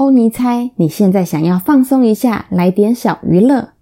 欧尼猜你现在想要放松一下来点小娱乐。